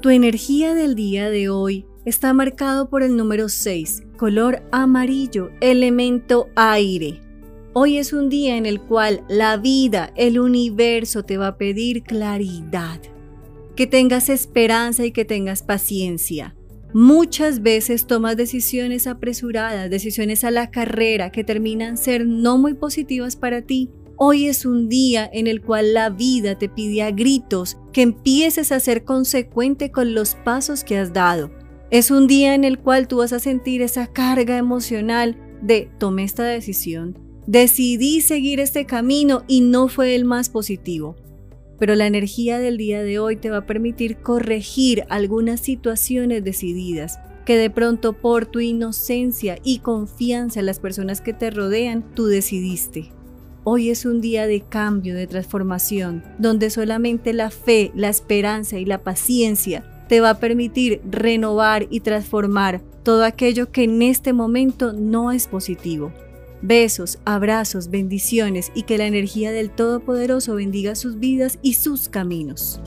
Tu energía del día de hoy está marcado por el número 6, color amarillo, elemento aire. Hoy es un día en el cual la vida, el universo te va a pedir claridad, que tengas esperanza y que tengas paciencia. Muchas veces tomas decisiones apresuradas, decisiones a la carrera que terminan ser no muy positivas para ti. Hoy es un día en el cual la vida te pide a gritos que empieces a ser consecuente con los pasos que has dado. Es un día en el cual tú vas a sentir esa carga emocional de tomé esta decisión, decidí seguir este camino y no fue el más positivo pero la energía del día de hoy te va a permitir corregir algunas situaciones decididas que de pronto por tu inocencia y confianza en las personas que te rodean, tú decidiste. Hoy es un día de cambio, de transformación, donde solamente la fe, la esperanza y la paciencia te va a permitir renovar y transformar todo aquello que en este momento no es positivo. Besos, abrazos, bendiciones y que la energía del Todopoderoso bendiga sus vidas y sus caminos.